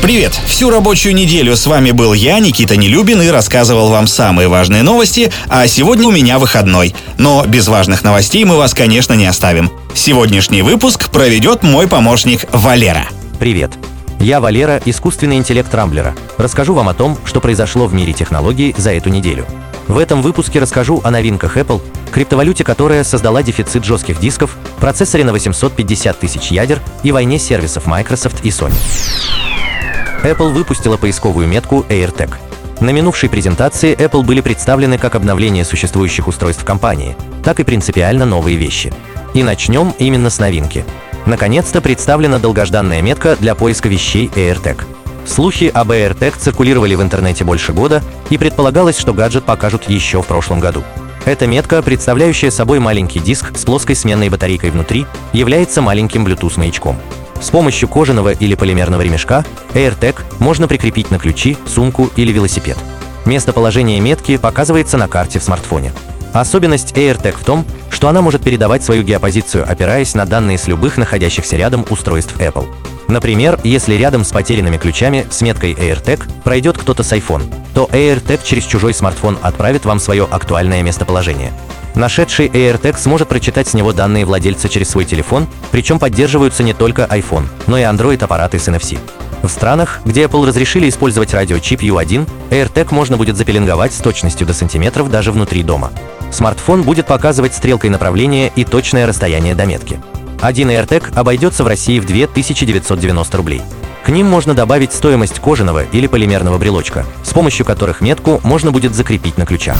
Привет! Всю рабочую неделю с вами был я, Никита Нелюбин, и рассказывал вам самые важные новости, а сегодня у меня выходной. Но без важных новостей мы вас, конечно, не оставим. Сегодняшний выпуск проведет мой помощник Валера. Привет! Я Валера, искусственный интеллект Рамблера. Расскажу вам о том, что произошло в мире технологий за эту неделю. В этом выпуске расскажу о новинках Apple, криптовалюте, которая создала дефицит жестких дисков, процессоре на 850 тысяч ядер и войне сервисов Microsoft и Sony. Apple выпустила поисковую метку AirTag. На минувшей презентации Apple были представлены как обновление существующих устройств компании, так и принципиально новые вещи. И начнем именно с новинки. Наконец-то представлена долгожданная метка для поиска вещей AirTag. Слухи об AirTag циркулировали в интернете больше года, и предполагалось, что гаджет покажут еще в прошлом году. Эта метка, представляющая собой маленький диск с плоской сменной батарейкой внутри, является маленьким Bluetooth-маячком. С помощью кожаного или полимерного ремешка AirTag можно прикрепить на ключи, сумку или велосипед. Местоположение метки показывается на карте в смартфоне. Особенность AirTag в том, что она может передавать свою геопозицию, опираясь на данные с любых находящихся рядом устройств Apple. Например, если рядом с потерянными ключами с меткой AirTag пройдет кто-то с iPhone, то AirTag через чужой смартфон отправит вам свое актуальное местоположение. Нашедший AirTag сможет прочитать с него данные владельца через свой телефон, причем поддерживаются не только iPhone, но и Android-аппараты с NFC. В странах, где Apple разрешили использовать радиочип U1, AirTag можно будет запеленговать с точностью до сантиметров даже внутри дома. Смартфон будет показывать стрелкой направление и точное расстояние до метки. Один AirTag обойдется в России в 2990 рублей. К ним можно добавить стоимость кожаного или полимерного брелочка, с помощью которых метку можно будет закрепить на ключах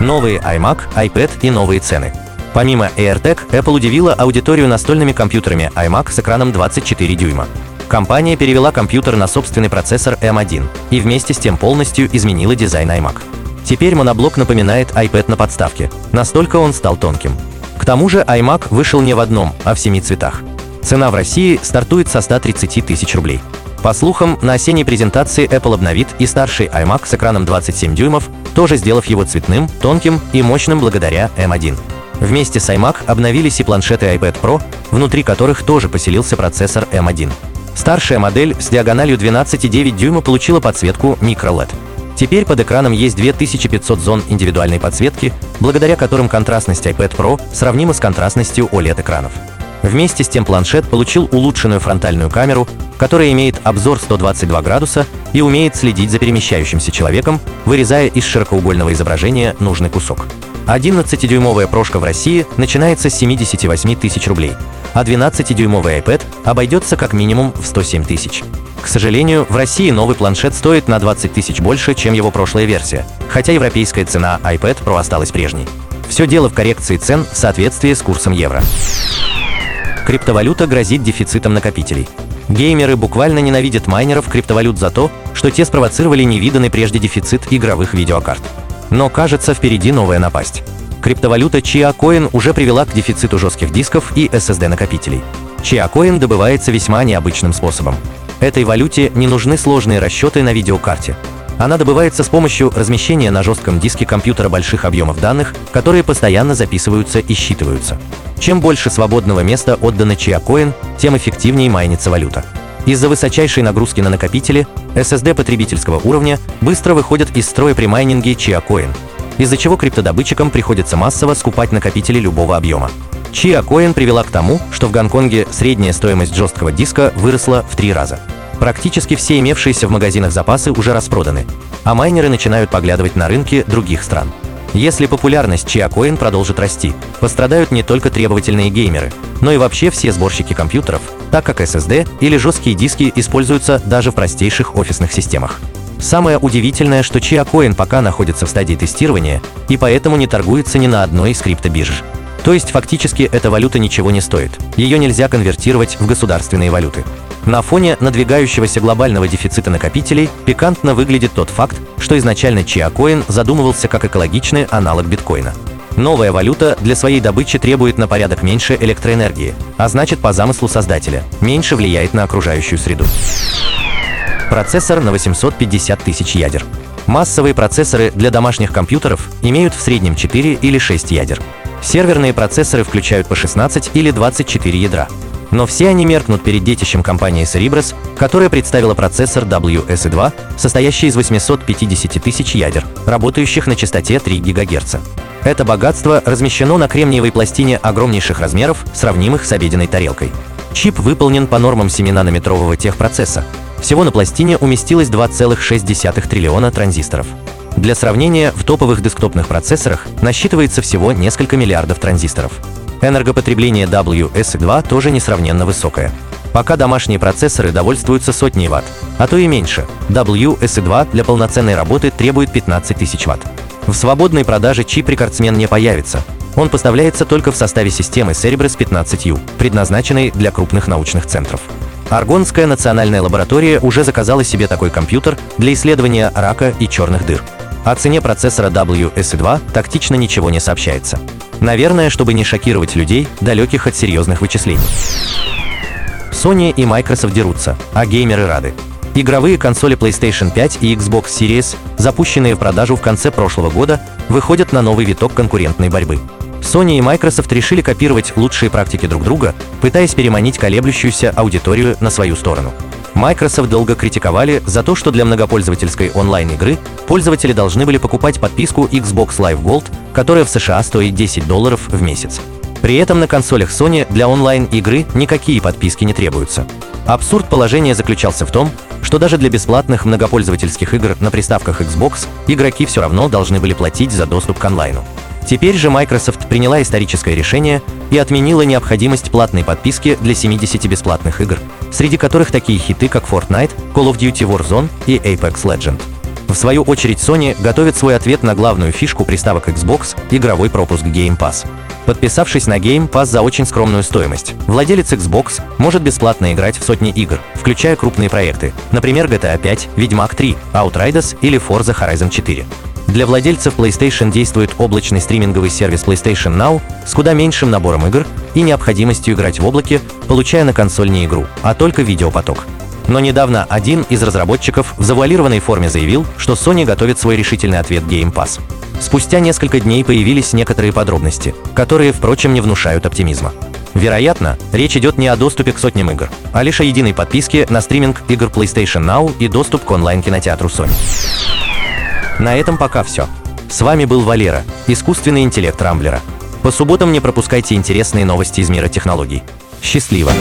новые iMac, iPad и новые цены. Помимо AirTag, Apple удивила аудиторию настольными компьютерами iMac с экраном 24 дюйма. Компания перевела компьютер на собственный процессор M1 и вместе с тем полностью изменила дизайн iMac. Теперь моноблок напоминает iPad на подставке, настолько он стал тонким. К тому же iMac вышел не в одном, а в семи цветах. Цена в России стартует со 130 тысяч рублей. По слухам, на осенней презентации Apple обновит и старший iMac с экраном 27 дюймов, тоже сделав его цветным, тонким и мощным благодаря M1. Вместе с iMac обновились и планшеты iPad Pro, внутри которых тоже поселился процессор M1. Старшая модель с диагональю 12,9 дюйма получила подсветку microLED. Теперь под экраном есть 2500 зон индивидуальной подсветки, благодаря которым контрастность iPad Pro сравнима с контрастностью OLED-экранов. Вместе с тем планшет получил улучшенную фронтальную камеру, которая имеет обзор 122 градуса и умеет следить за перемещающимся человеком, вырезая из широкоугольного изображения нужный кусок. 11-дюймовая прошка в России начинается с 78 тысяч рублей, а 12-дюймовый iPad обойдется как минимум в 107 тысяч. К сожалению, в России новый планшет стоит на 20 тысяч больше, чем его прошлая версия, хотя европейская цена iPad Pro осталась прежней. Все дело в коррекции цен в соответствии с курсом евро. Криптовалюта грозит дефицитом накопителей. Геймеры буквально ненавидят майнеров криптовалют за то, что те спровоцировали невиданный прежде дефицит игровых видеокарт. Но кажется, впереди новая напасть. Криптовалюта Chia Coin уже привела к дефициту жестких дисков и SSD-накопителей. Chia Coin добывается весьма необычным способом. Этой валюте не нужны сложные расчеты на видеокарте. Она добывается с помощью размещения на жестком диске компьютера больших объемов данных, которые постоянно записываются и считываются. Чем больше свободного места отдано Chia тем эффективнее майнится валюта. Из-за высочайшей нагрузки на накопители SSD потребительского уровня быстро выходят из строя при майнинге Chia из-за чего криптодобытчикам приходится массово скупать накопители любого объема. Chia привела к тому, что в Гонконге средняя стоимость жесткого диска выросла в три раза. Практически все имевшиеся в магазинах запасы уже распроданы, а майнеры начинают поглядывать на рынки других стран. Если популярность Chiacoin продолжит расти, пострадают не только требовательные геймеры, но и вообще все сборщики компьютеров, так как SSD или жесткие диски используются даже в простейших офисных системах. Самое удивительное, что Chiacoin пока находится в стадии тестирования и поэтому не торгуется ни на одной из криптобирж. То есть фактически эта валюта ничего не стоит, ее нельзя конвертировать в государственные валюты. На фоне надвигающегося глобального дефицита накопителей пикантно выглядит тот факт, что изначально Chiacoin задумывался как экологичный аналог биткоина. Новая валюта для своей добычи требует на порядок меньше электроэнергии, а значит по замыслу создателя меньше влияет на окружающую среду. Процессор на 850 тысяч ядер. Массовые процессоры для домашних компьютеров имеют в среднем 4 или 6 ядер. Серверные процессоры включают по 16 или 24 ядра. Но все они меркнут перед детищем компании Cerebras, которая представила процессор WSE2, состоящий из 850 тысяч ядер, работающих на частоте 3 ГГц. Это богатство размещено на кремниевой пластине огромнейших размеров, сравнимых с обеденной тарелкой. Чип выполнен по нормам 7-нанометрового техпроцесса. Всего на пластине уместилось 2,6 триллиона транзисторов. Для сравнения, в топовых десктопных процессорах насчитывается всего несколько миллиардов транзисторов. Энергопотребление WS2 тоже несравненно высокое. Пока домашние процессоры довольствуются сотней ватт, а то и меньше. WS2 для полноценной работы требует 15 тысяч ватт. В свободной продаже чип-рекордсмен не появится. Он поставляется только в составе системы Cerebras 15U, предназначенной для крупных научных центров. Аргонская национальная лаборатория уже заказала себе такой компьютер для исследования рака и черных дыр. О цене процессора WS2 тактично ничего не сообщается. Наверное, чтобы не шокировать людей, далеких от серьезных вычислений. Sony и Microsoft дерутся, а геймеры рады. Игровые консоли PlayStation 5 и Xbox Series, запущенные в продажу в конце прошлого года, выходят на новый виток конкурентной борьбы. Sony и Microsoft решили копировать лучшие практики друг друга, пытаясь переманить колеблющуюся аудиторию на свою сторону. Microsoft долго критиковали за то, что для многопользовательской онлайн-игры пользователи должны были покупать подписку Xbox Live Gold, которая в США стоит 10 долларов в месяц. При этом на консолях Sony для онлайн-игры никакие подписки не требуются. Абсурд положения заключался в том, что даже для бесплатных многопользовательских игр на приставках Xbox игроки все равно должны были платить за доступ к онлайну. Теперь же Microsoft приняла историческое решение и отменила необходимость платной подписки для 70 бесплатных игр, среди которых такие хиты, как Fortnite, Call of Duty Warzone и Apex Legend. В свою очередь Sony готовит свой ответ на главную фишку приставок Xbox – игровой пропуск Game Pass. Подписавшись на Game Pass за очень скромную стоимость, владелец Xbox может бесплатно играть в сотни игр, включая крупные проекты, например, GTA 5, Ведьмак 3, Outriders или Forza Horizon 4. Для владельцев PlayStation действует облачный стриминговый сервис PlayStation Now с куда меньшим набором игр и необходимостью играть в облаке, получая на консоль не игру, а только видеопоток. Но недавно один из разработчиков в завуалированной форме заявил, что Sony готовит свой решительный ответ Game Pass. Спустя несколько дней появились некоторые подробности, которые, впрочем, не внушают оптимизма. Вероятно, речь идет не о доступе к сотням игр, а лишь о единой подписке на стриминг игр PlayStation Now и доступ к онлайн-кинотеатру Sony. На этом пока все. С вами был Валера, искусственный интеллект Рамблера. По субботам не пропускайте интересные новости из мира технологий. Счастливо!